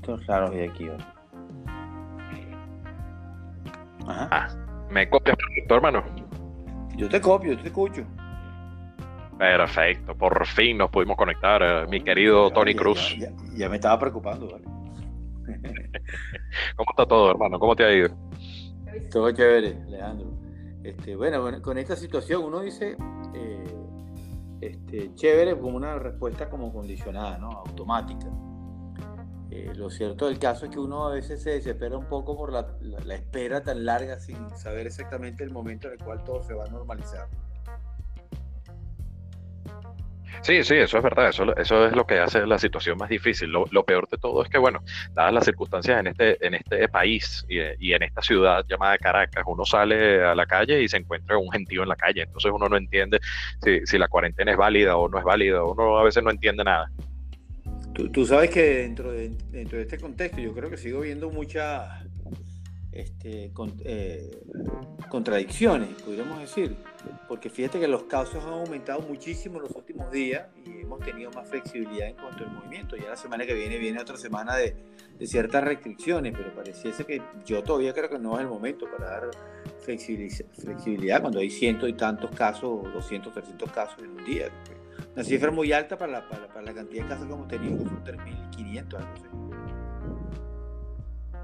Listo, claro, y aquí. Ajá. Ah, ¿Me copias, perfecto, hermano? Yo te copio, yo te escucho. Perfecto, por fin nos pudimos conectar, eh, mi querido Tony Cruz. Ya, me estaba preocupando, ¿vale? ¿Cómo está todo, hermano? ¿Cómo te ha ido? Todo chévere, Alejandro. Este, bueno, con esta situación uno dice, eh, este, chévere como una respuesta como condicionada, ¿no? Automática. Eh, lo cierto del caso es que uno a veces se desespera un poco por la, espera tan larga sin saber exactamente el momento en el cual todo se va a normalizar. Sí, sí, eso es verdad, eso, eso es lo que hace la situación más difícil. Lo, peor de todo es que, bueno, dadas las circunstancias en este, en este país y, en esta ciudad llamada Caracas, uno sale a la calle y se encuentra un gentío en la calle, entonces uno no entiende si, si la cuarentena es válida o no es válida, uno a veces no entiende nada. Tú, sabes que dentro de, dentro de este contexto yo creo que sigo viendo muchas este, eh, contradicciones, podríamos decir, porque fíjate que los casos han aumentado muchísimo en los últimos días y hemos tenido más flexibilidad en cuanto al movimiento. Ya la semana que viene viene otra semana de, ciertas restricciones, pero pareciese que yo todavía creo que no es el momento para dar flexibilidad cuando hay cientos y tantos casos, 200, 300 casos en un día. Una cifra muy alta para la, para, para la cantidad de casos que hemos tenido, que son 3.500, algo así.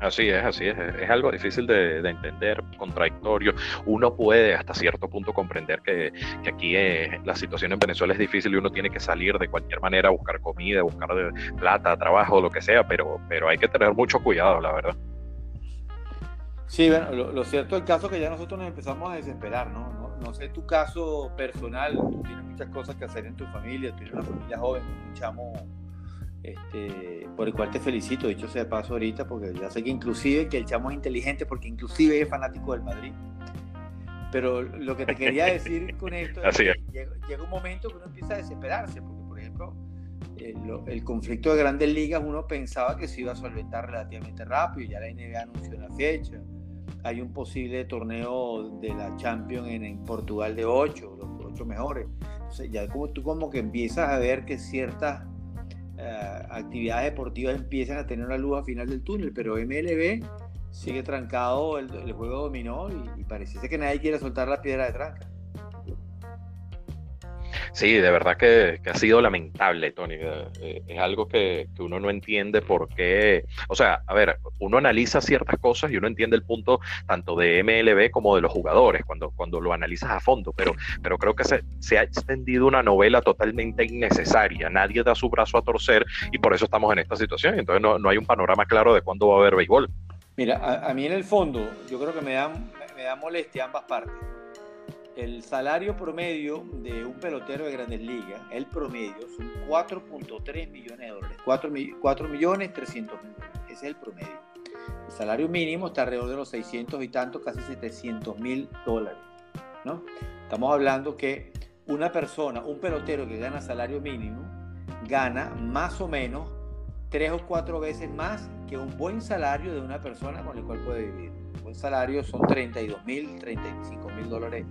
Así es, así es. Es algo difícil de, entender, contradictorio. Uno puede hasta cierto punto comprender que, aquí eh, la situación en Venezuela es difícil y uno tiene que salir de cualquier manera a buscar comida, buscar plata, trabajo, lo que sea, pero, pero hay que tener mucho cuidado, la verdad. Sí, bueno, lo, cierto es el caso que ya nosotros nos empezamos a desesperar, ¿no? ¿no? No, sé tu caso personal, tú tienes muchas cosas que hacer en tu familia, tienes una familia joven, un chamo este, por el cual te felicito, dicho sea de paso ahorita, porque ya sé que inclusive que el chamo es inteligente, porque inclusive es fanático del Madrid. Pero lo que te quería decir con esto es que llega, un momento que uno empieza a desesperarse, porque por ejemplo, el, conflicto de grandes ligas uno pensaba que se iba a solventar relativamente rápido, ya la NBA anunció una fecha, hay un posible torneo de la Champions en, Portugal de 8, los ocho mejores. ya como tú como que empiezas a ver que ciertas eh, actividades deportivas empiezan a tener una luz al final del túnel, pero MLB sigue trancado, el, juego dominó y, y pareciese que nadie quiere soltar la piedra de tranca. Sí, de verdad que, ha sido lamentable, Tony. Eh, eh, es algo que, uno no entiende por qué. O sea, a ver, uno analiza ciertas cosas y uno entiende el punto tanto de MLB como de los jugadores cuando, cuando lo analizas a fondo, pero, pero creo que se, se ha extendido una novela totalmente innecesaria. Nadie da su brazo a torcer y por eso estamos en esta situación. Entonces no, no hay un panorama claro de cuándo va a haber béisbol. Mira, a, mí en el fondo, yo creo que me da, me da molestia ambas partes el salario promedio de un pelotero de grandes ligas, el promedio, son 4.3 millones de dólares. 4, millones 300 mil Ese es el promedio. El salario mínimo está alrededor de los 600 y tanto, casi 700 mil dólares. ¿no? Estamos hablando que una persona, un pelotero que gana salario mínimo, gana más o menos tres o cuatro veces más que un buen salario de una persona con el cual puede vivir. Un buen salario son 32 mil, 35 mil dólares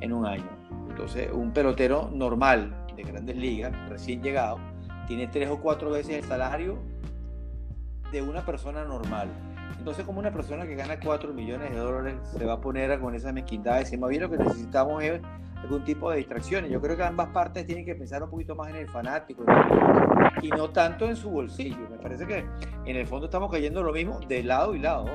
en un año. Entonces, un pelotero normal de grandes ligas, recién llegado, tiene tres o cuatro veces el salario de una persona normal. Entonces, como una persona que gana 4 millones de dólares se va a poner con esa mezquindad, decir, más bien lo que necesitamos es algún tipo de distracciones. Yo creo que ambas partes tienen que pensar un poquito más en el fanático y no tanto en su bolsillo. Me parece que en el fondo estamos cayendo lo mismo de lado y lado.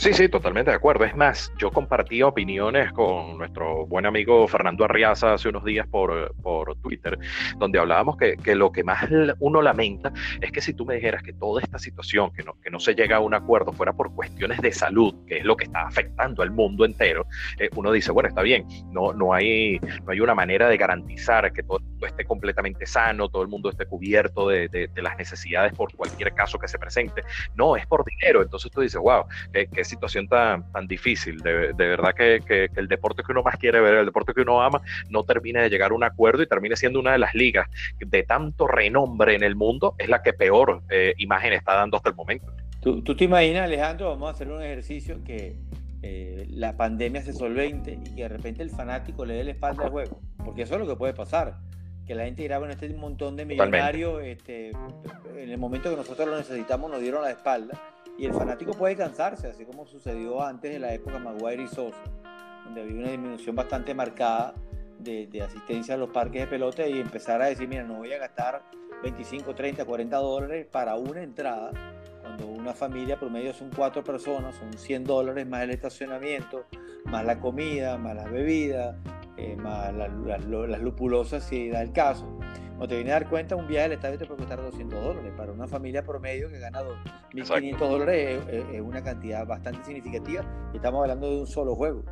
Sí, sí, totalmente de acuerdo. Es más, yo compartí opiniones con nuestro buen amigo Fernando Arriaza hace unos días por, por Twitter, donde hablábamos que, que, lo que más uno lamenta es que si tú me dijeras que toda esta situación, que no, que no se llega a un acuerdo, fuera por cuestiones de salud, que es lo que está afectando al mundo entero, eh, uno dice, bueno, está bien, no, no, hay, no hay una manera de garantizar que todo esté completamente sano, todo el mundo esté cubierto de, de, las necesidades por cualquier caso que se presente. No, es por dinero. Entonces tú dices, wow, que, que situación tan, tan difícil. De, verdad que, el deporte que uno más quiere ver, el deporte que uno ama, no termine de llegar a un acuerdo y termine siendo una de las ligas de tanto renombre en el mundo, es la que peor eh, imagen está dando hasta el momento. ¿Tú, te imaginas, Alejandro, vamos a hacer un ejercicio que eh, la pandemia se solvente y que de repente el fanático le dé la espalda al juego? Porque eso es lo que puede pasar que la gente dirá, bueno, este montón de millonarios, este, en el momento que nosotros lo necesitamos nos dieron la espalda. Y el fanático puede cansarse, así como sucedió antes de la época Maguire y Sosa, donde había una disminución bastante marcada de, asistencia a los parques de pelota y empezar a decir, mira, no voy a gastar 25, 30, 40 dólares para una entrada, cuando una familia promedio son cuatro personas, son 100 dólares más el estacionamiento, más la comida, más las bebidas, eh, más las lupulosas si da el caso. Cuando te viene a dar cuenta, un viaje al estadio te puede costar 200 dólares. Para una familia promedio que gana 1.500 dólares es, una cantidad bastante significativa y estamos hablando de un solo juego.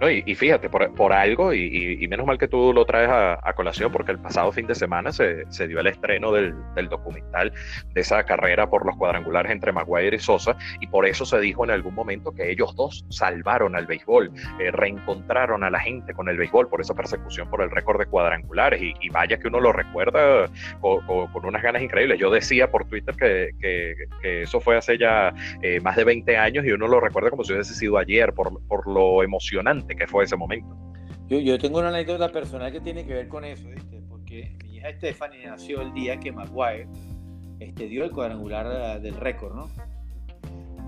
No, y, fíjate, por, algo, y, menos mal que tú lo traes a, colación, porque el pasado fin de semana se, dio el estreno del, documental de esa carrera por los cuadrangulares entre Maguire y Sosa, y por eso se dijo en algún momento que ellos dos salvaron al béisbol, eh, reencontraron a la gente con el béisbol por esa persecución por el récord de cuadrangulares, y, vaya que uno lo recuerda con, unas ganas increíbles. Yo decía por Twitter que, eso fue hace ya eh, más de 20 años, y uno lo recuerda como si hubiese sido ayer, por, por lo emocionante que fue ese momento. Yo, yo tengo una anécdota personal que tiene que ver con eso, ¿viste? porque mi hija Stephanie nació el día que Maguire este, dio el cuadrangular eh, del récord, ¿no?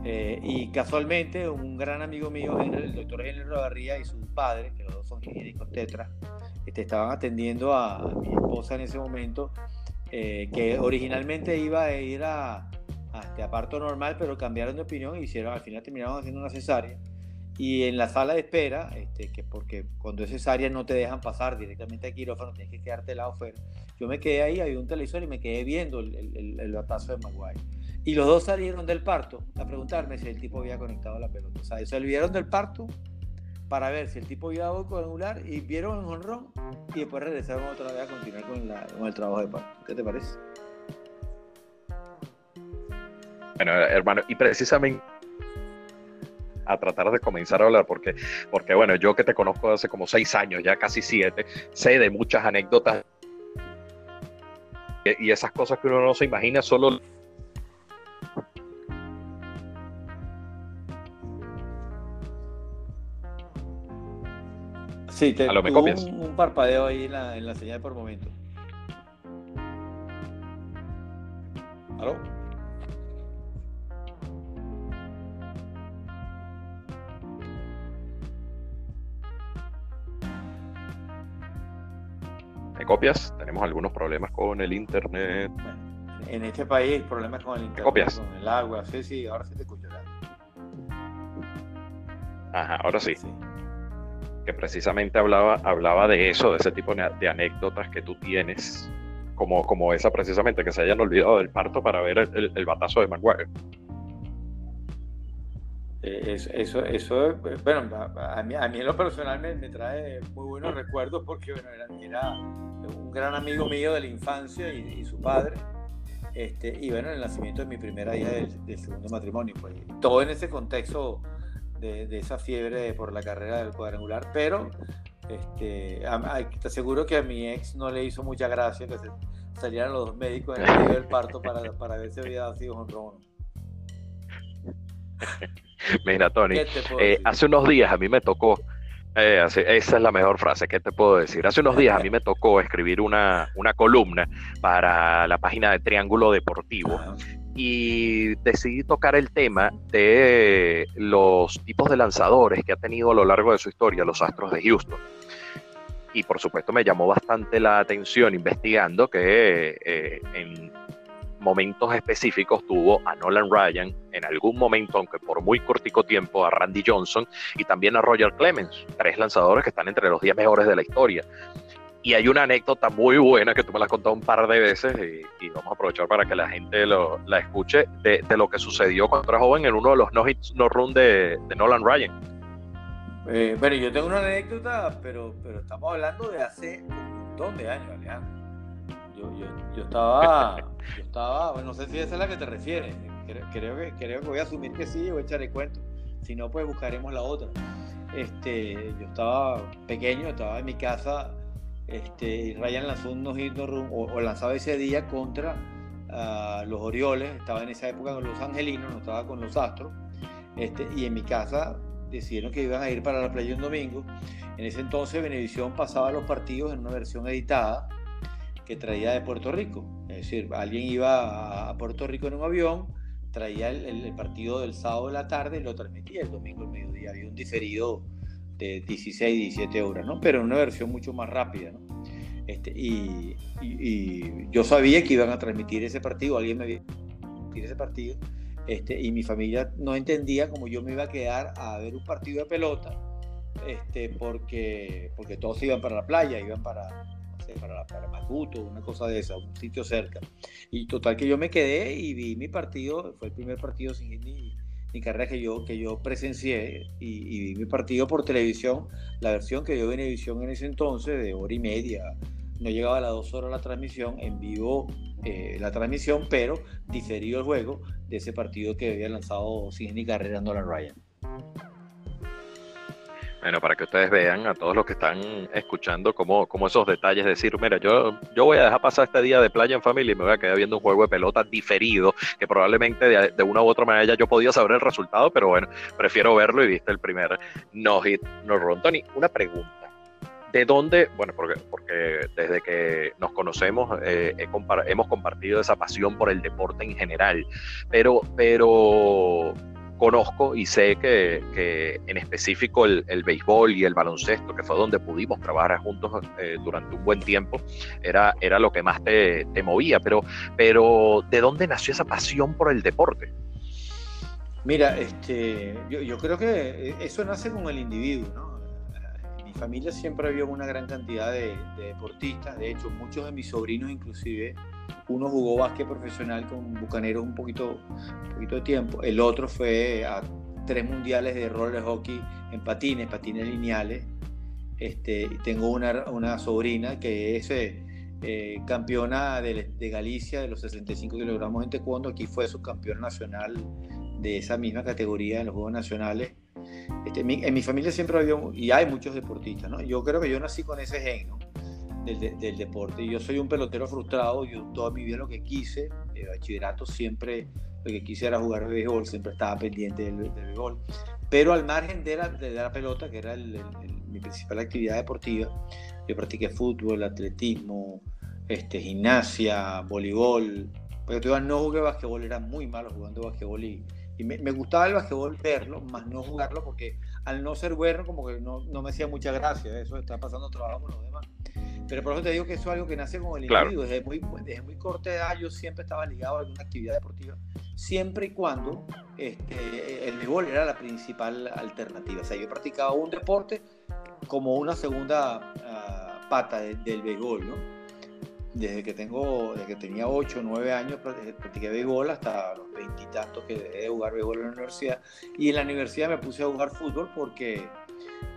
Eh, y casualmente un gran amigo mío, el doctor Henry Rodarría y su padre, que los dos son higiénicos tetra, este, estaban atendiendo a, mi esposa en ese momento, eh, que originalmente iba a ir a, a, este, a parto normal, pero cambiaron de opinión y hicieron, al final terminaron haciendo una cesárea y en la sala de espera, este, que porque cuando es cesárea no te dejan pasar directamente al quirófano, tienes que quedarte lado afuera. Yo me quedé ahí, había un televisor y me quedé viendo el, el, el, batazo de Maguire. Y los dos salieron del parto a preguntarme si el tipo había conectado la pelota. O sea, salieron del parto para ver si el tipo había dado cuadrangular y vieron el honrón y después regresaron otra vez a continuar con, la, con el trabajo de parto. ¿Qué te parece? Bueno, hermano, y precisamente a tratar de comenzar a hablar, porque, porque bueno, yo que te conozco hace como seis años, ya casi siete, sé de muchas anécdotas y esas cosas que uno no se imagina solo Sí, te? Un, parpadeo ahí en la, en la señal por momento. ¿Aló? Copias? Tenemos algunos problemas con el internet. En este país problemas con el internet, copias? con el agua. Sí, sí, ahora sí te escucho. Ajá, ahora sí. Que precisamente hablaba, hablaba de eso, de ese tipo de anécdotas que tú tienes, como, como esa precisamente, que se hayan olvidado del parto para ver el, batazo de Maguire. Eh, eso, eso, bueno, a mí, a mí en lo personal me, trae muy buenos recuerdos porque bueno, era, era un gran amigo mío de la infancia y, su padre. Este, y bueno, el nacimiento de mi primera hija del, segundo matrimonio. Pues, todo en ese contexto de, esa fiebre por la carrera del cuadrangular, pero este, te aseguro que a mi ex no le hizo mucha gracia que salieran los dos médicos en el medio del parto para, para ver si había sido honrón. Mira, Tony, eh, hace unos días a mí me tocó eh, esa es la mejor frase, ¿qué te puedo decir? Hace unos días a mí me tocó escribir una, una columna para la página de Triángulo Deportivo y decidí tocar el tema de los tipos de lanzadores que ha tenido a lo largo de su historia los Astros de Houston. Y por supuesto me llamó bastante la atención investigando que eh, en momentos específicos tuvo a Nolan Ryan, en algún momento, aunque por muy cortico tiempo, a Randy Johnson y también a Roger Clemens, tres lanzadores que están entre los 10 mejores de la historia. Y hay una anécdota muy buena que tú me la has contado un par de veces y, vamos a aprovechar para que la gente la escuche de, lo que sucedió cuando era joven en uno de los no hits no run de, Nolan Ryan. Eh, bueno, yo tengo una anécdota, pero, pero estamos hablando de hace un montón de años, Alejandro. Yo, estaba, yo estaba, no sé si esa es la que te refieres. Creo, que, creo que voy a asumir que sí, voy a echar el cuento. Si no, pues buscaremos la otra. Este, yo estaba pequeño, estaba en mi casa, este, y Ryan lanzó unos hit o, lanzaba ese día contra los Orioles, estaba en esa época con los Angelinos, no estaba con los Astros, este, y en mi casa decidieron que iban a ir para la playa un domingo. En ese entonces Venevisión pasaba los partidos en una versión editada que traía de Puerto Rico. Es decir, alguien iba a Puerto Rico en un avión, traía el, partido del sábado de la tarde y lo transmitía el domingo al mediodía. Había un diferido de 16, 17 horas, ¿no? Pero una versión mucho más rápida, ¿no? Este, y, yo sabía que iban a transmitir ese partido, alguien me había transmitir ese partido, este, y mi familia no entendía cómo yo me iba a quedar a ver un partido de pelota, este, porque, porque todos iban para la playa, iban para, para, para Macuto, una cosa de esa, un sitio cerca. Y total que yo me quedé y vi mi partido, fue el primer partido sin ni, ni carrera que yo, que yo presencié y, vi mi partido por televisión, la versión que dio Venevisión en ese entonces de hora y media, no llegaba a las dos horas la transmisión, en vivo eh, la transmisión, pero diferido el juego de ese partido que había lanzado sin ni carrera Nolan Ryan. Bueno, para que ustedes vean a todos los que están escuchando cómo, cómo esos detalles, decir, mira, yo, yo voy a dejar pasar este día de playa en familia y me voy a quedar viendo un juego de pelota diferido, que probablemente de, una u otra manera yo podía saber el resultado, pero bueno, prefiero verlo y viste el primer no hit, no run. Tony, una pregunta. ¿De dónde? Bueno, porque, porque desde que nos conocemos eh, hemos compartido esa pasión por el deporte en general, pero, pero conozco y sé que, en específico el, béisbol y el baloncesto, que fue donde pudimos trabajar juntos eh, durante un buen tiempo, era, era lo que más te, movía. Pero, pero, ¿de dónde nació esa pasión por el deporte? Mira, este, yo, creo que eso nace con el individuo, ¿no? Mi familia siempre había una gran cantidad de, de deportistas, de hecho muchos de mis sobrinos inclusive uno jugó básquet profesional con Bucaneros un poquito, poquito de tiempo. El otro fue a tres mundiales de roller hockey en patines, patines lineales. Este, tengo una, una sobrina que es eh, eh, campeona de, de, Galicia de los 65 kilogramos en taekwondo. Aquí fue subcampeona nacional de esa misma categoría en los Juegos Nacionales. Este, en mi familia siempre había, y hay muchos deportistas, ¿no? Yo creo que yo nací con ese gen, ¿no? del, deporte. Yo soy un pelotero frustrado, yo toda mi vida lo que quise, el bachillerato siempre lo que quise era jugar béisbol, siempre estaba pendiente del, del béisbol. Pero al margen de la, de la pelota, que era mi principal actividad deportiva, yo practiqué fútbol, atletismo, este, gimnasia, voleibol. Porque todavía no jugué basquetbol, era muy malo jugando basquetbol y, y me, me, gustaba el basquetbol verlo, más no jugarlo, porque al no ser bueno, como que no, no me hacía mucha gracia. Eso está pasando trabajo con los demás. Pero por eso te digo que eso es algo que nace con el individuo. Desde muy, desde muy corta edad yo siempre estaba ligado a alguna actividad deportiva, siempre y cuando este, el béisbol era la principal alternativa. O sea, yo practicaba un deporte como una segunda uh, pata de, del béisbol, ¿no? Desde que, tengo, desde que tenía 8 o 9 años practiqué béisbol hasta los veintitantos que dejé de jugar béisbol en la universidad. Y en la universidad me puse a jugar fútbol porque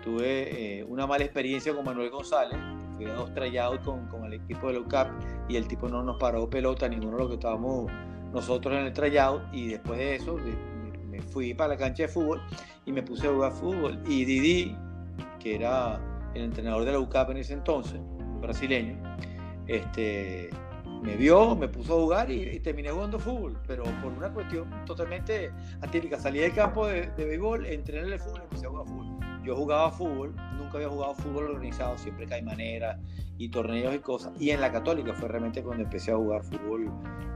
tuve eh, una mala experiencia con Manuel González, fui a dos tryouts con, con, el equipo de UCAP y el tipo no nos paró pelota, ninguno de los que estábamos nosotros en el tryout y después de eso me, fui para la cancha de fútbol y me puse a jugar fútbol y Didi, que era el entrenador de la UCAP en ese entonces, brasileño, este, me vio, me puso a jugar y, terminé jugando fútbol, pero por una cuestión totalmente atípica. Salí del campo de, de béisbol, entrené en el fútbol y empecé a jugar fútbol. Yo jugaba fútbol, nunca había jugado fútbol organizado, siempre que hay manera y torneos y cosas. Y en la Católica fue realmente cuando empecé a jugar fútbol.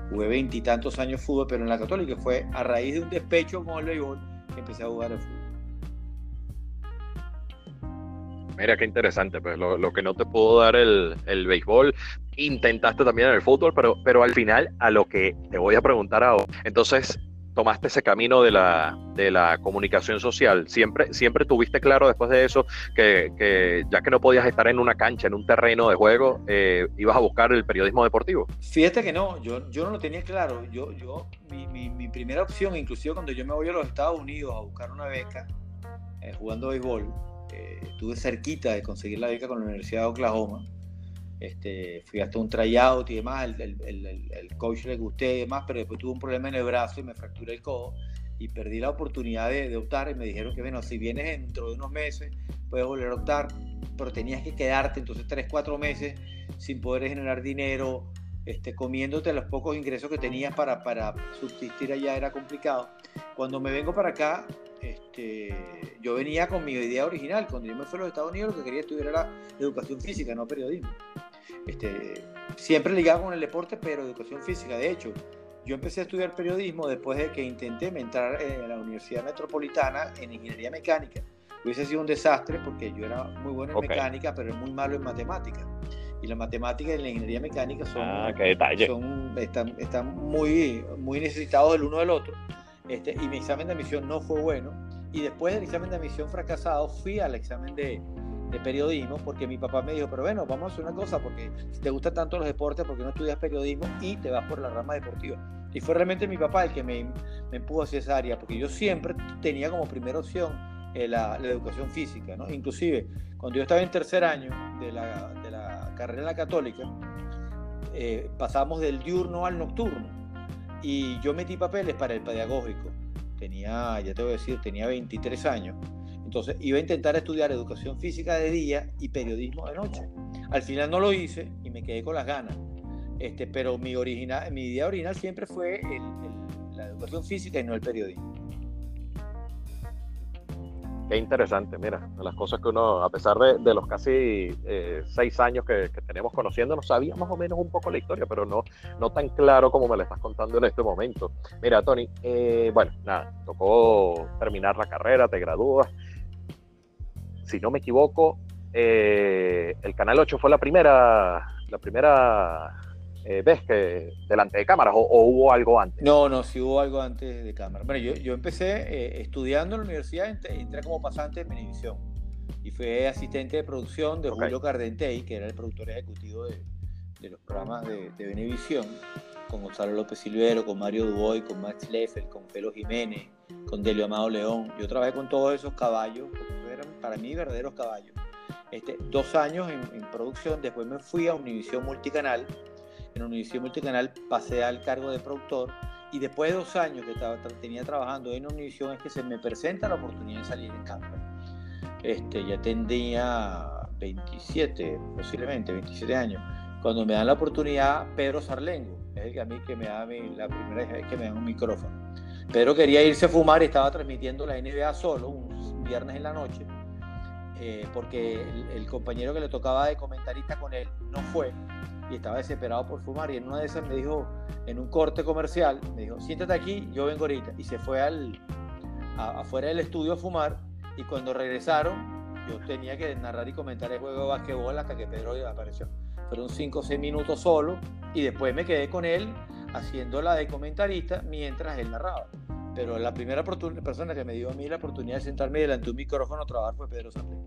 Jugué veintitantos años fútbol, pero en la Católica fue a raíz de un despecho con el béisbol que empecé a jugar el fútbol. Mira qué interesante, pues lo, que no te pudo dar el, el, béisbol, intentaste también en el fútbol, pero, pero al final a lo que te voy a preguntar ahora, entonces tomaste ese camino de la, de la comunicación social? ¿Siempre, ¿Siempre tuviste claro después de eso que, ya que no podías estar en una cancha, en un terreno de juego, eh, ibas a buscar el periodismo deportivo? Fíjate que no, yo, yo no lo tenía claro. Yo, yo, mi, mi, primera opción, inclusive cuando yo me voy a los Estados Unidos a buscar una beca eh, jugando béisbol, eh, estuve cerquita de conseguir la beca con la Universidad de Oklahoma este, fui hasta un tryout y demás, el, el, el, coach le gusté y demás, pero después tuve un problema en el brazo y me fracturé el codo y perdí la oportunidad de, de, optar y me dijeron que bueno, si vienes dentro de unos meses puedes volver a optar, pero tenías que quedarte entonces 3, 4 meses sin poder generar dinero, este, comiéndote los pocos ingresos que tenías para, para subsistir allá era complicado. Cuando me vengo para acá, este, yo venía con mi idea original. Cuando yo me fui a los Estados Unidos, lo que quería estudiar era educación física, no periodismo. Este, siempre ligado con el deporte, pero educación física. De hecho, yo empecé a estudiar periodismo después de que intenté entrar en la Universidad Metropolitana en ingeniería mecánica. Hubiese sido un desastre porque yo era muy bueno en mecánica, pero muy malo en matemáticas. Y la matemática y la ingeniería mecánica son, ah, son están, están, muy, muy necesitados del uno del otro. Este, y mi examen de admisión no fue bueno. Y después del examen de admisión fracasado, fui al examen de, periodismo porque mi papá me dijo, pero bueno, vamos a hacer una cosa, porque si te gustan tanto los deportes, porque no estudias periodismo y te vas por la rama deportiva? Y fue realmente mi papá el que me, me empujo hacia esa área, porque yo siempre tenía como primera opción eh, la, la, educación física, ¿no? Inclusive, cuando yo estaba en tercer año de la, de la carrera en la católica, eh, pasamos del diurno al nocturno y yo metí papeles para el pedagógico. Tenía, ya te voy a decir, tenía 23 años entonces iba a intentar estudiar educación física de día y periodismo de noche. Al final no lo hice y me quedé con las ganas. Este, pero mi, original, mi idea original siempre fue la educación física y no el periodismo. Qué interesante, mira, las cosas que uno, a pesar de, los casi eh, seis años que, tenemos conociéndonos, sabía más o menos un poco la historia, pero no, no tan claro como me la estás contando en este momento. Mira, Tony, eh, bueno, nada, tocó terminar la carrera, te gradúas, si no me equivoco, eh, el Canal 8 fue la primera, la primera eh, vez que delante de cámaras o, hubo algo antes. No, no, sí hubo algo antes de cámara. Bueno, yo, yo empecé eh, estudiando en la universidad, entré, como pasante en Venevisión y fui asistente de producción de Julio Cardentey, que era el productor ejecutivo de, de los programas de, de Venevisión, con Gonzalo López Silvero, con Mario Duboy, con Max Leffel, con Pelo Jiménez, con Delio Amado León. Yo trabajé con todos esos caballos, eran para mí verdaderos caballos. Este, dos años en, producción, después me fui a Univisión Multicanal. En Univisión Multicanal pasé al cargo de productor y después de dos años que estaba, tenía trabajando en Univisión es que se me presenta la oportunidad de salir en cámara. Este, ya tenía 27, posiblemente 27 años, cuando me dan la oportunidad Pedro Sarlengo, es el que a mí que me da la primera vez que me dan un micrófono. Pedro quería irse a fumar y estaba transmitiendo la NBA solo, un viernes en la noche, eh, porque el, compañero que le tocaba de comentarista con él no fue y estaba desesperado por fumar. Y en una de esas me dijo, en un corte comercial, me dijo, siéntate aquí, yo vengo ahorita. Y se fue al, afuera del estudio a fumar. Y cuando regresaron, yo tenía que narrar y comentar el juego de basquetbol hasta que Pedro apareció. Fueron cinco o seis minutos solo y después me quedé con él haciendo la de comentarista mientras él narraba. Pero la primera persona que me dio a mí la oportunidad de sentarme delante de un micrófono a trabajar fue Pedro Sánchez.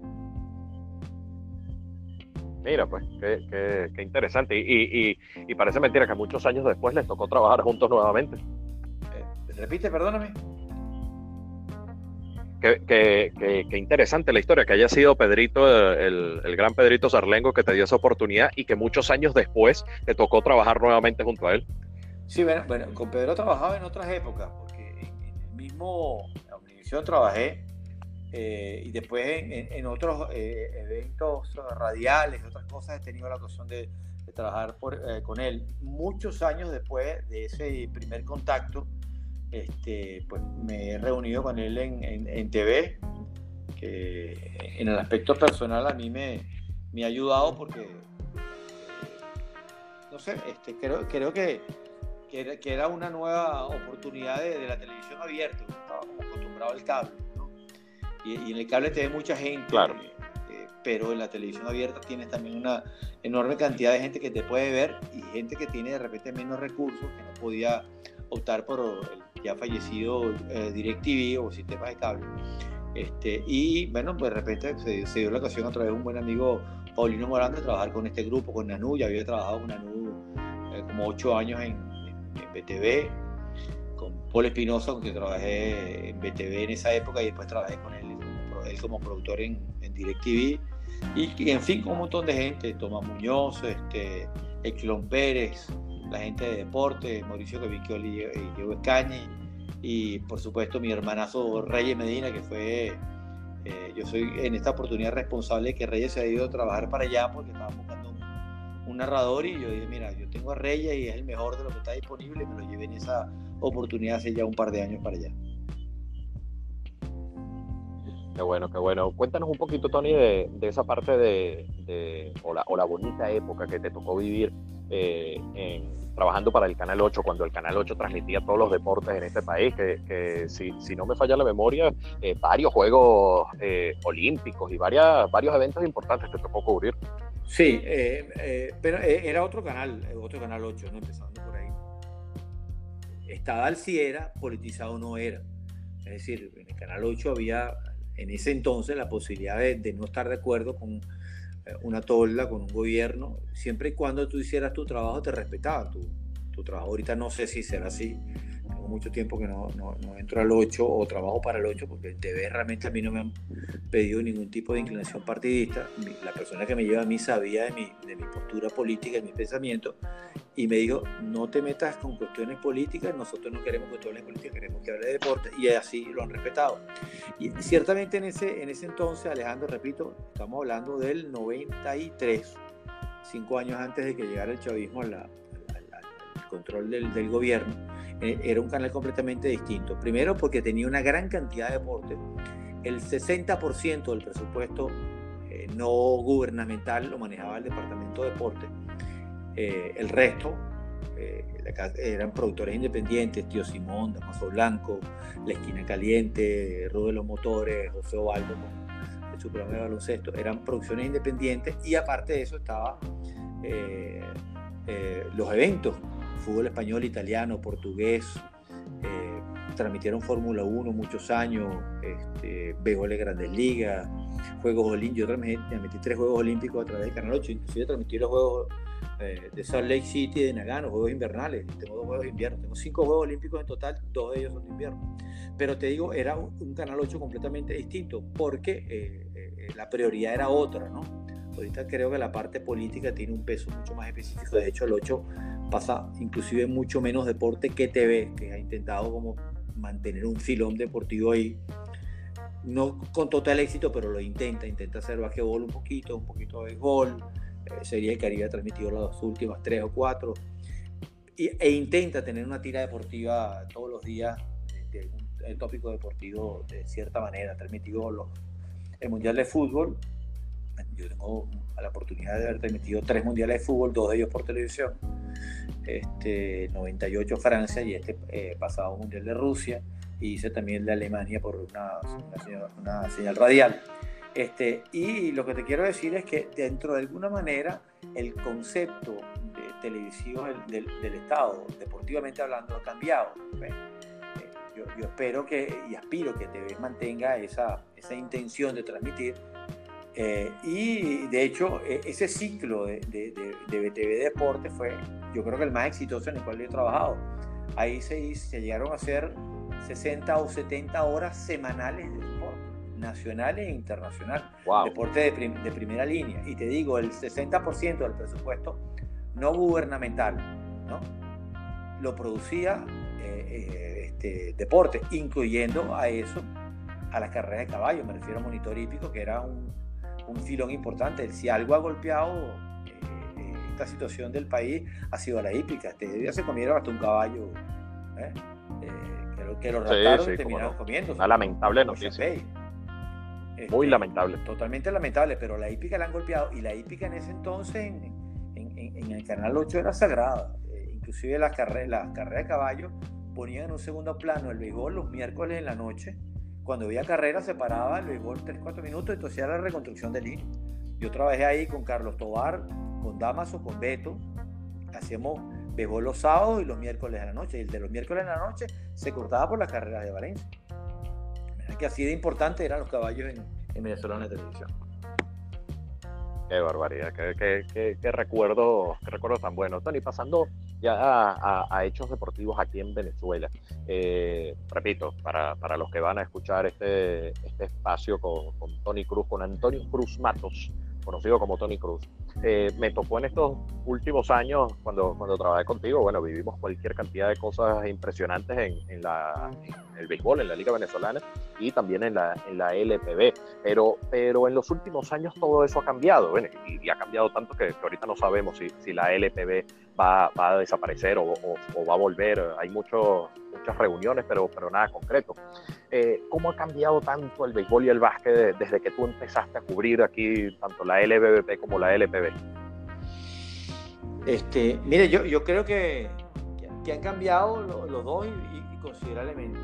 Mira, pues, qué, interesante. Y, y, parece mentira que muchos años después les tocó trabajar juntos nuevamente. Eh, repite, perdóname. Qué, interesante la historia, que haya sido Pedrito, el, el, gran Pedrito Sarlengo, que te dio esa oportunidad y que muchos años después te tocó trabajar nuevamente junto a él. Sí, bueno, bueno con Pedro trabajaba en otras épocas, porque en, el mismo Univisión trabajé eh, y después en, otros eh, eventos radiales, otras cosas, he tenido la ocasión de, trabajar eh, con él. Muchos años después de ese primer contacto, este, pues me he reunido con él en, en, TV, que en el aspecto personal a mí me, me ha ayudado porque, no sé, este, creo, creo que que era, una nueva oportunidad de, la televisión abierta, estaba como acostumbrado al cable, ¿no? y, en el cable te ve mucha gente, claro. Eh, pero en la televisión abierta tienes también una enorme cantidad de gente que te puede ver y gente que tiene de repente menos recursos, que no podía optar por el ya fallecido eh, DirecTV o sistemas de cable. Este, y bueno, pues de repente se, dio la ocasión a través de un buen amigo Paulino Morán de trabajar con este grupo, con Nanú, ya había trabajado con Nanú eh, como ocho años en, en BTV, con Paul Espinosa, con quien trabajé en BTV en esa época y después trabajé con él, como productor en, en DirecTV. Y, en fin, con un montón de gente, Tomás Muñoz, este, Clon Pérez, la gente de deporte, Mauricio Cavicchioli y Diego Escañi, y por supuesto mi hermanazo Reyes Medina, que fue, eh, yo soy en esta oportunidad responsable que Reyes se ha ido a trabajar para allá porque estaba buscando un narrador y yo dije, mira, yo tengo a Reyes y es el mejor de lo que está disponible me lo llevé en esa oportunidad hace ya un par de años para allá. Qué bueno, qué bueno. Cuéntanos un poquito, Tony, de, esa parte de, o, la, bonita época que te tocó vivir eh, trabajando para el Canal 8, cuando el Canal 8 transmitía todos los deportes en este país, que, si, no me falla la memoria, eh, varios Juegos eh, Olímpicos y varias, varios eventos importantes te tocó cubrir. Sí, pero era otro canal, otro Canal 8, ¿no? empezando por ahí. Estaba si era, politizado no era. Es decir, en el Canal 8 había en ese entonces la posibilidad de, no estar de acuerdo con eh, una tolda, con un gobierno, siempre y cuando tú hicieras tu trabajo te respetaban tu, tu trabajo. Ahorita no sé si será así, mucho tiempo que no, no, no, entro al 8 o trabajo para el 8 porque el TV realmente a mí no me han pedido ningún tipo de inclinación partidista. La persona que me lleva a mí sabía de mi, de mi postura política, de mi pensamiento y me dijo, no te metas con cuestiones políticas, nosotros no queremos cuestiones políticas, queremos que hable de deporte y así lo han respetado. Y ciertamente en ese, en ese entonces, Alejandro, repito, estamos hablando del 93, cinco años antes de que llegara el chavismo al control del, gobierno eh, era un canal completamente distinto. Primero porque tenía una gran cantidad de deportes. El 60% del presupuesto eh, no gubernamental lo manejaba el Departamento de Deporte. Eh, el resto eran productores independientes, Tío Simón, Damaso Blanco, La Esquina Caliente, Rudo los Motores, José Ovaldo el programa de baloncesto. Eran producciones independientes y aparte de eso estaba los eventos fútbol español, italiano, portugués, eh, transmitieron Fórmula 1 muchos años, este, béisbol de Grandes Ligas, Juegos Olímpicos, yo transmití, tres Juegos Olímpicos a través del Canal 8, inclusive transmití los Juegos eh, de Salt Lake City, de Nagano, Juegos Invernales, tengo dos Juegos de Invierno, tengo cinco Juegos Olímpicos en total, dos de ellos son de invierno. Pero te digo, era un, Canal 8 completamente distinto, porque eh, la prioridad era otra, ¿no? Ahorita creo que la parte política tiene un peso mucho más específico. De hecho, el 8 pasa inclusive mucho menos deporte que TV, que ha intentado como mantener un filón deportivo ahí. No con total éxito, pero lo intenta. Intenta hacer basquetbol un poquito, un poquito de béisbol. Eh, Sería el Caribe ha transmitido las últimas tres o cuatro. e intenta tener una tira deportiva todos los días de, un tópico deportivo de cierta manera. Ha transmitido los, el Mundial de Fútbol, yo tengo la oportunidad de haber transmitido tres mundiales de fútbol, dos de ellos por televisión. Este, 98 Francia y este eh, pasado mundial de Rusia. Y hice también de Alemania por una, una, señal, radial. Este, y lo que te quiero decir es que dentro de alguna manera el concepto de televisivo del, del, Estado, deportivamente hablando, ha cambiado. Eh, yo, yo, espero que y aspiro que TV mantenga esa, esa intención de transmitir eh, y de hecho, e, ese ciclo de, de, de, BTV Deporte fue, yo creo que el más exitoso en el cual yo he trabajado. Ahí se, se llegaron a hacer 60 o 70 horas semanales de deporte, nacionales e internacional. Deporte de, de, primera línea. Y te digo, el 60% del presupuesto no gubernamental, ¿no? Lo producía eh, eh, este, deporte, incluyendo a eso, a las carreras de caballo. Me refiero a monitor hípico, que era un, un filón importante. Si algo ha golpeado eh, esta situación del país, ha sido la hípica. Este día se comieron hasta un caballo ¿eh? Eh, que, lo, que lo raptaron y terminaron comiendo. Una lamentable noticia. Muy este, lamentable. Totalmente lamentable, pero la hípica la han golpeado y la hípica en ese entonces en, en, el Canal 8 era sagrada. inclusive las, carreras, las carreras de caballo ponían en un segundo plano el béisbol los miércoles en la noche cuando había carrera se paraba el béisbol 3-4 minutos, entonces era la reconstrucción de línea. Yo trabajé ahí con Carlos Tobar, con Damaso, con Beto. Hacíamos béisbol los sábados y los miércoles de la noche. Y el de los miércoles de la noche se cortaba por las carreras de Valencia. Que así de importante eran los caballos en, en Venezuela en la televisión. Qué barbaridad, qué, qué, qué, qué recuerdo tan bueno. Tony, pasando ya a, hechos deportivos aquí en Venezuela. Eh, repito, para, para, los que van a escuchar este, este espacio con, con Tony Cruz, con Antonio Cruz Matos, conocido como Tony Cruz. Eh, me tocó en estos últimos años, cuando, cuando trabajé contigo, bueno, vivimos cualquier cantidad de cosas impresionantes en, en, la, el béisbol, en la Liga Venezolana y también en la, en la LPB. Pero, pero en los últimos años todo eso ha cambiado, bueno, y, ha cambiado tanto que, ahorita no sabemos si, si la LPB va, a desaparecer o, va a volver. Hay muchos muchas reuniones, pero, pero nada concreto. Eh, ¿Cómo ha cambiado tanto el béisbol y el básquet desde que tú empezaste a cubrir aquí tanto la LBBP como la LPB? Este, mire, yo, yo creo que, que han cambiado los, dos y, considerablemente.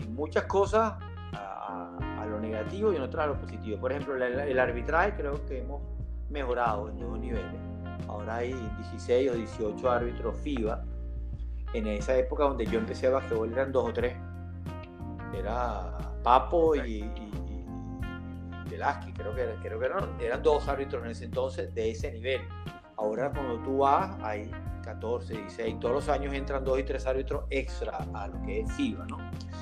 En muchas cosas a, lo negativo y en otras a lo positivo. Por ejemplo, el arbitraje creo que hemos mejorado en dos niveles. Ahora hay 16 o 18 árbitros FIBA. En esa época donde yo empecé a basquetbol eran dos o tres. Era Papo y, y, Velázquez, creo que, creo que eran, eran dos árbitros en ese entonces de ese nivel. Ahora cuando tú vas, hay 14, 16, todos los años entran dos y tres árbitros extra a lo que es FIBA, ¿no?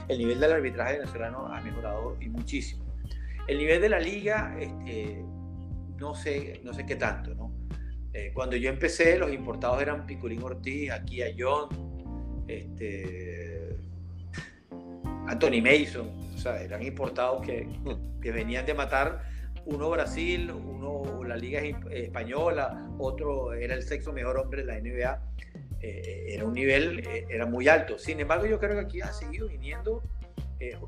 El nivel del arbitraje venezolano ha mejorado y muchísimo. El nivel de la liga, este, no sé, no sé qué tanto, ¿no? Eh, cuando yo empecé, los importados eran Piculín Ortiz, aquí a John, este, Anthony Mason, o sea, eran importados que, que venían de matar uno Brasil, uno la Liga Española, otro era el sexto mejor hombre de la NBA. Eh, era un nivel, eh, era muy alto. Sin embargo, yo creo que aquí han seguido viniendo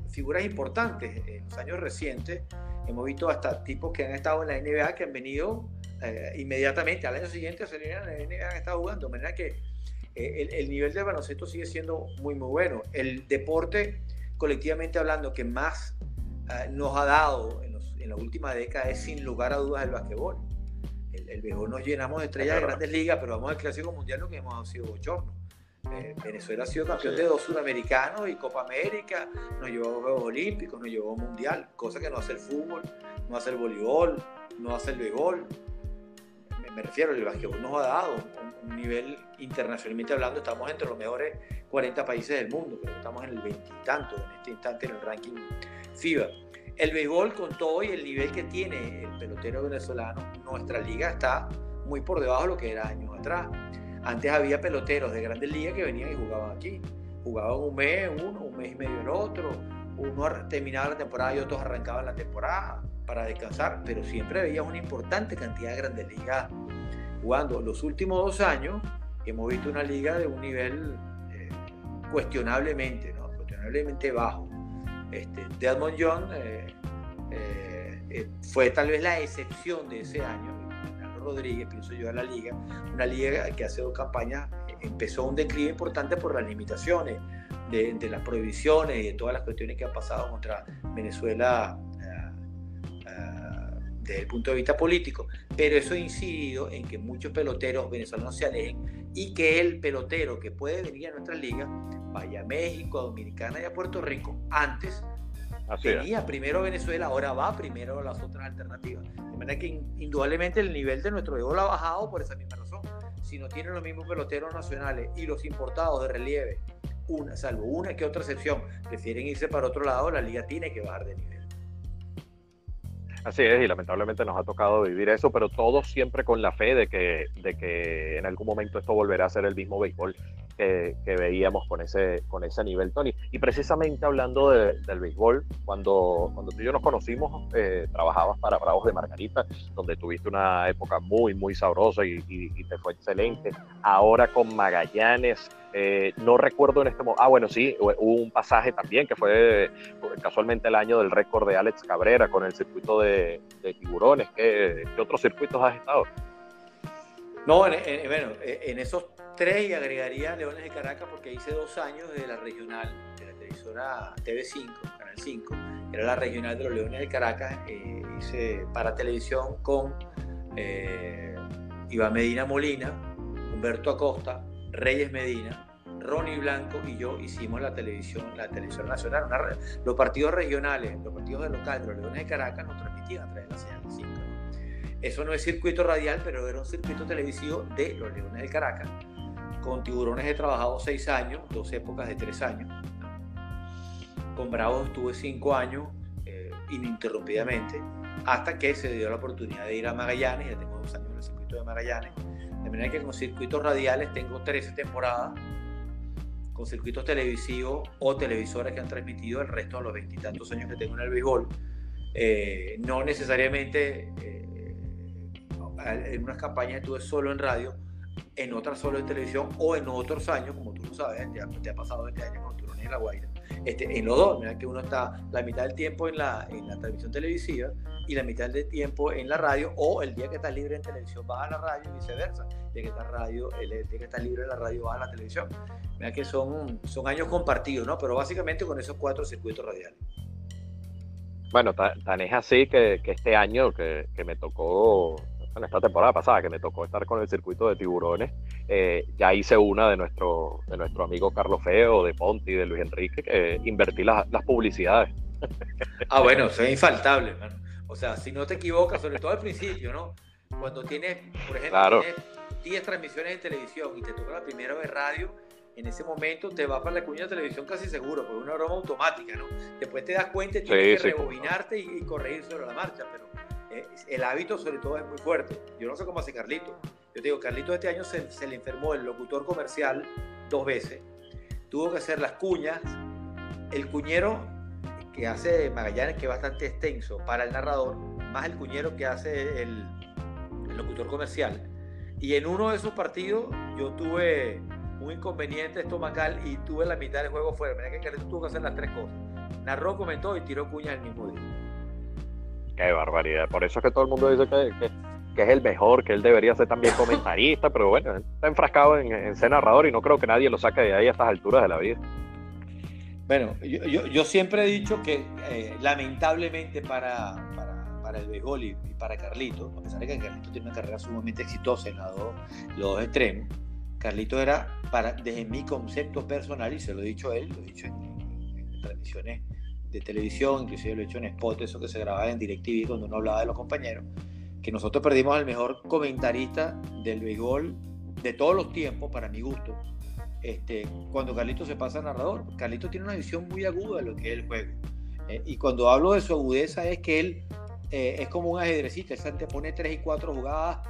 figuras importantes en los años recientes Hemos visto hasta tipos que han estado en la NBA que han venido eh, inmediatamente al año siguiente a salir en la NBA, estado jugando. De manera que eh, el, nivel de baloncesto sigue siendo muy, muy bueno. El deporte, colectivamente hablando, que más eh, nos ha dado en, la última década es sin lugar a dudas el basquetbol. El, el béisbol nos llenamos de estrellas de grandes ligas, pero vamos al Clásico Mundial lo que hemos sido bochornos. Eh, Venezuela ha sido campeón de dos sudamericanos y Copa América, nos llevó a Juegos Olímpicos, nos llevó a Mundial, cosa que no hace el fútbol, no hace el voleibol, no hace el béisbol. Me, refiero, el basquetbol nos ha dado un, nivel internacionalmente hablando, estamos entre los mejores 40 países del mundo, pero estamos en el veintitanto en este instante en el ranking FIBA. El béisbol con todo y el nivel que tiene el pelotero venezolano, nuestra liga está muy por debajo de lo que era años atrás. Antes había peloteros de grandes ligas que venían y jugaban aquí. Jugaban un mes uno, un mes y medio el otro. Uno terminaba la temporada y otros arrancaban la temporada para descansar, pero siempre había una importante cantidad de grandes ligas jugando. Los últimos dos años hemos visto una liga de un nivel eh, cuestionablemente, ¿no? cuestionablemente bajo. Este, Desmond John eh, eh, fue tal vez la excepción de ese año Rodríguez, pienso yo, a la liga, una liga que hace dos campañas empezó un declive importante por las limitaciones de, las prohibiciones y de todas las cuestiones que han pasado contra Venezuela eh, eh, desde el punto de vista político, pero eso ha incidido en que muchos peloteros venezolanos se alejen y que el pelotero que puede venir a nuestra liga vaya a México, a Dominicana y a Puerto Rico antes venía primero Venezuela, ahora va primero las otras alternativas. De manera que indudablemente el nivel de nuestro béisbol ha bajado por esa misma razón. Si no tienen los mismos peloteros nacionales y los importados de relieve, una, salvo una que otra excepción, prefieren irse para otro lado, la liga tiene que bajar de nivel. Así es, y lamentablemente nos ha tocado vivir eso, pero todos siempre con la fe de que, de que en algún momento esto volverá a ser el mismo béisbol que, veíamos con ese, con ese nivel, Tony. Y precisamente hablando del béisbol, cuando, cuando tú y yo nos conocimos, eh, trabajabas para Bravos de Margarita, donde tuviste una época muy, muy sabrosa y, te fue excelente. Ahora con Magallanes, eh, no recuerdo en este momento, ah, bueno, sí, hubo un pasaje también que fue casualmente el año del récord de Alex Cabrera con el circuito de, tiburones. ¿Qué, ¿Qué, otros circuitos has estado? No, bueno, en esos tres y agregaría Leones de Caracas porque hice dos años de la regional, de la televisora TV5, Canal 5, era la regional de los Leones de Caracas, eh, hice para televisión con eh, Iván Medina Molina, Humberto Acosta, Reyes Medina, Ronnie Blanco y yo hicimos la televisión, la televisión nacional. los partidos regionales, los partidos de local de los Leones de Caracas nos transmitían a través de la señal 5. Eso no es circuito radial, pero era un circuito televisivo de los Leones de Caracas. Con tiburones he trabajado seis años, dos épocas de tres años. Con Bravos estuve cinco años eh, ininterrumpidamente, hasta que se dio la oportunidad de ir a Magallanes, ya tengo dos años en el circuito de Magallanes. De manera que con circuitos radiales tengo 13 temporadas, con circuitos televisivos o televisoras que han transmitido el resto de los veintitantos años que tengo en el béisbol. Eh, no necesariamente eh, en unas campañas estuve solo en radio, en otras solo en televisión o en otros años, como tú lo sabes, ya te ha pasado este año con Turón y La Guaira. Este, en los dos, mira que uno está la mitad del tiempo en la, en la televisión televisiva y la mitad del tiempo en la radio, o el día que estás libre en televisión vas a la radio y viceversa. El día que estás, radio, el día que estás libre en la radio vas a la televisión. Mira que son, son años compartidos, ¿no? Pero básicamente con esos cuatro circuitos radiales. Bueno, tan, es así que, que este año que, que me tocó en esta temporada pasada que me tocó estar con el circuito de tiburones, eh, ya hice una de nuestro, de nuestro amigo Carlos Feo, de Ponti, de Luis Enrique, que invertí las, las publicidades. Ah, bueno, eso es infaltable, hermano. O sea, si no te equivocas, sobre todo al principio, ¿no? Cuando tienes, por ejemplo, tienes 10 transmisiones en televisión y te toca la primera vez radio, en ese momento te va para la cuña de televisión casi seguro, es una broma automática, ¿no? Después te das cuenta y tienes que rebobinarte y, y corregir sobre la marcha, pero eh, el hábito sobre todo es muy fuerte. Yo no sé cómo hace Carlito. Yo te digo, Carlito este año se, se, le enfermó el locutor comercial dos veces. Tuvo que hacer las cuñas. El cuñero que hace Magallanes, que es bastante extenso para el narrador, más el cuñero que hace el, el locutor comercial. Y en uno de esos partidos yo tuve un inconveniente estomacal y tuve la mitad del juego fuera. Mira que Carlito tuvo que hacer las tres cosas. Narró, comentó y tiró cuñas el mismo día. Qué barbaridad. Por eso es que todo el mundo dice que, que, es el mejor, que él debería ser también comentarista, pero bueno, está enfrascado en, ser narrador y no creo que nadie lo saque de ahí a estas alturas de la vida. Bueno, yo, yo, yo siempre he dicho que eh, lamentablemente para, el béisbol y, para Carlito, a pesar de que Carlito tiene una carrera sumamente exitosa en los dos extremos, Carlito era, para, desde mi concepto personal, y se lo he dicho a él, lo he dicho en, en transmisiones de televisión, inclusive lo he hecho en spot, eso que se grababa en DirecTV cuando uno hablaba de los compañeros, que nosotros perdimos al mejor comentarista del béisbol de todos los tiempos, para mi gusto, este, cuando Carlito se pasa a narrador. Carlito tiene una visión muy aguda de lo que es el juego. Eh, y cuando hablo de su agudeza es que él eh, es como un ajedrecista, él se antepone tres y cuatro jugadas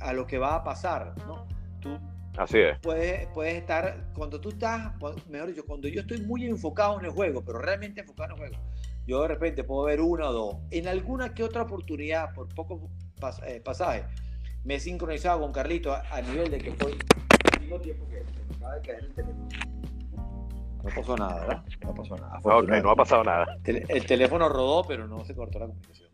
a lo que va a pasar. ¿no? Tú Así es. Puedes, puedes estar, cuando tú estás, mejor dicho, cuando yo estoy muy enfocado en el juego, pero realmente enfocado en el juego, yo de repente puedo ver uno o dos. En alguna que otra oportunidad, por pocos eh, pasajes, me he sincronizado con Carlito a, nivel de que estoy mismo tiempo que me acaba de caer el teléfono. No pasó nada, ¿verdad? No pasó nada. Okay, no ha pasado nada. El teléfono rodó, pero no se cortó la comunicación.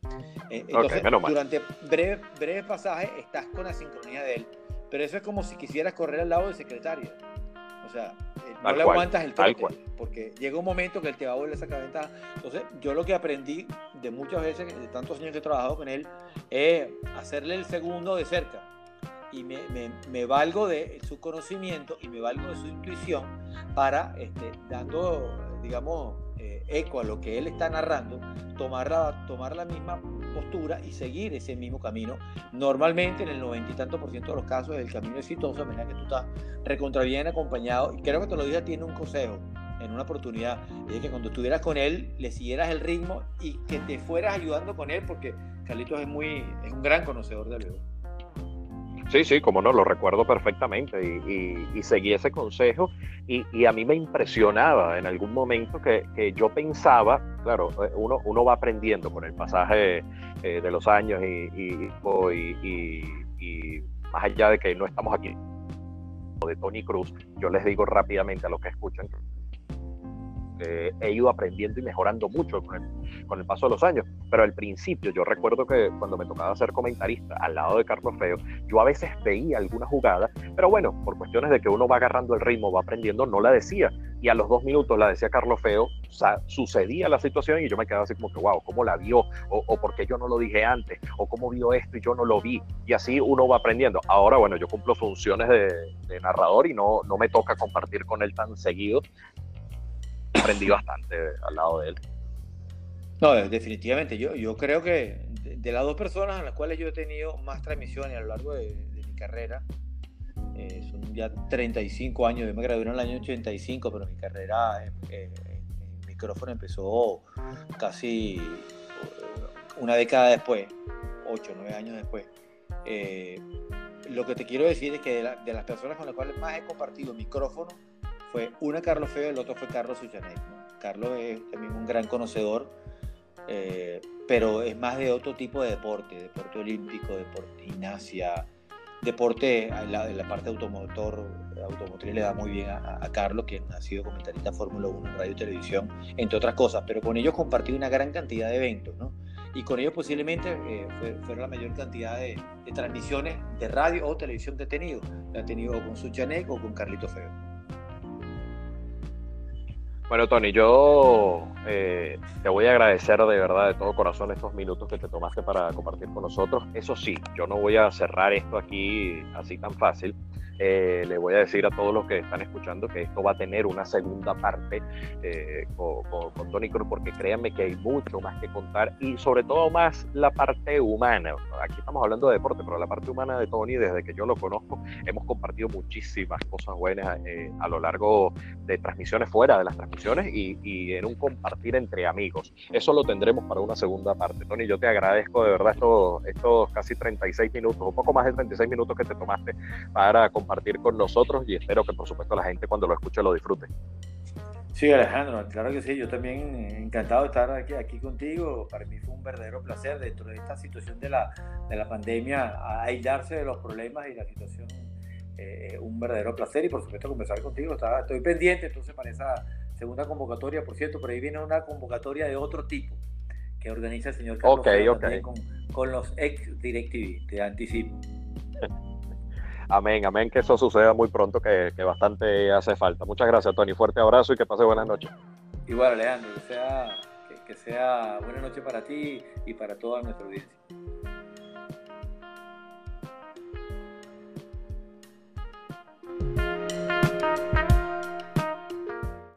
Eh, entonces, okay, durante breves breve pasajes estás con la sincronía de él pero eso es como si quisieras correr al lado del secretario. O sea, eh, no le aguantas el trote, porque llega un momento que él te va a volver a sacar ventaja. Entonces, yo lo que aprendí de muchas veces, de tantos años que he trabajado con él, es hacerle el segundo de cerca. Y me, me, me valgo de su conocimiento y me valgo de su intuición para, este, dando, digamos, eh, eco a lo que él está narrando, tomar la, tomar la misma postura y seguir ese mismo camino. Normalmente en el noventa y tanto por ciento de los casos el camino exitoso, a medida que tú estás recontra bien acompañado, y creo que te lo dije, tiene un consejo en una oportunidad, es que cuando estuvieras con él le siguieras el ritmo y que te fueras ayudando con él, porque Carlitos es, muy, es un gran conocedor del juego. Sí, sí, como no, lo recuerdo perfectamente y, seguí ese consejo y, a mí me impresionaba en algún momento que, yo pensaba, claro, eh, uno, uno va aprendiendo con el pasaje eh, de los años y, y, más allá de que no estamos aquí de Tony Cruz, yo les digo rápidamente a los que escuchan eh, he ido aprendiendo y mejorando mucho con el, con el, paso de los años. Pero al principio, yo recuerdo que cuando me tocaba ser comentarista al lado de Carlos Feo, yo a veces veía alguna jugada, pero bueno, por cuestiones de que uno va agarrando el ritmo, va aprendiendo, no la decía. Y a los dos minutos la decía Carlos Feo, o sea, sucedía la situación y yo me quedaba así como que, wow, ¿cómo la vio? O, o por qué yo no lo dije antes? ¿O cómo vio esto y yo no lo vi? Y así uno va aprendiendo. Ahora, bueno, yo cumplo funciones de, de narrador y no, no me toca compartir con él tan seguido, aprendí bastante al lado de él. No, definitivamente. Yo, yo creo que de, las dos personas a las cuales yo he tenido más transmisiones a lo largo de, mi carrera, eh, son ya 35 años, yo me gradué en el año 85, pero mi carrera en, micrófono empezó casi una década después, 8, 9 años después. Eh, lo que te quiero decir es que de, de, las personas con las cuales más he compartido micrófono, fue una Carlos Feo y el otro fue Carlos Suchanek. Carlos es también un gran conocedor, eh, pero es más de otro tipo de deporte, deporte olímpico, deporte gimnasia, deporte, la, la, parte automotor, automotriz le da muy bien a, Carlos, quien ha sido comentarista Fórmula 1 en radio y televisión, entre otras cosas, pero con ellos compartí una gran cantidad de eventos, ¿no? Y con ellos posiblemente eh, fue, la mayor cantidad de, transmisiones de radio o televisión que he tenido. La he tenido con Suchanek o con Carlito Feo. Bueno, Tony, yo eh, te voy a agradecer de verdad, de todo corazón, estos minutos que te tomaste para compartir con nosotros. Eso sí, yo no voy a cerrar esto aquí así tan fácil. Eh, le voy a decir a todos los que están escuchando que esto va a tener una segunda parte eh, con, con, Tony Cruz, porque créanme que hay mucho más que contar y sobre todo más la parte humana. Aquí estamos hablando de deporte, pero la parte humana de Tony, desde que yo lo conozco, hemos compartido muchísimas cosas buenas eh, a lo largo de transmisiones fuera de las transmisiones y, y, en un compartir entre amigos. Eso lo tendremos para una segunda parte. Tony, yo te agradezco de verdad estos, estos casi 36 minutos, un poco más de 36 minutos que te tomaste para compartir compartir con nosotros y espero que por supuesto la gente cuando lo escuche lo disfrute. Sí, Alejandro, claro que sí, yo también encantado de estar aquí, aquí contigo. Para mí fue un verdadero placer dentro de esta situación de la, de la pandemia, aislarse de los problemas y la situación, eh, un verdadero placer y por supuesto conversar contigo. estoy pendiente entonces para esa segunda convocatoria, por cierto, por ahí viene una convocatoria de otro tipo que organiza el señor Carlos okay, Con, con, los ex DirecTV, te anticipo. Amén, amén, que eso suceda muy pronto, que, que bastante hace falta. Muchas gracias, Tony. Fuerte abrazo y que pase buenas noches. Igual, Alejandro, que sea, que, sea buena noche para ti y para toda nuestra audiencia.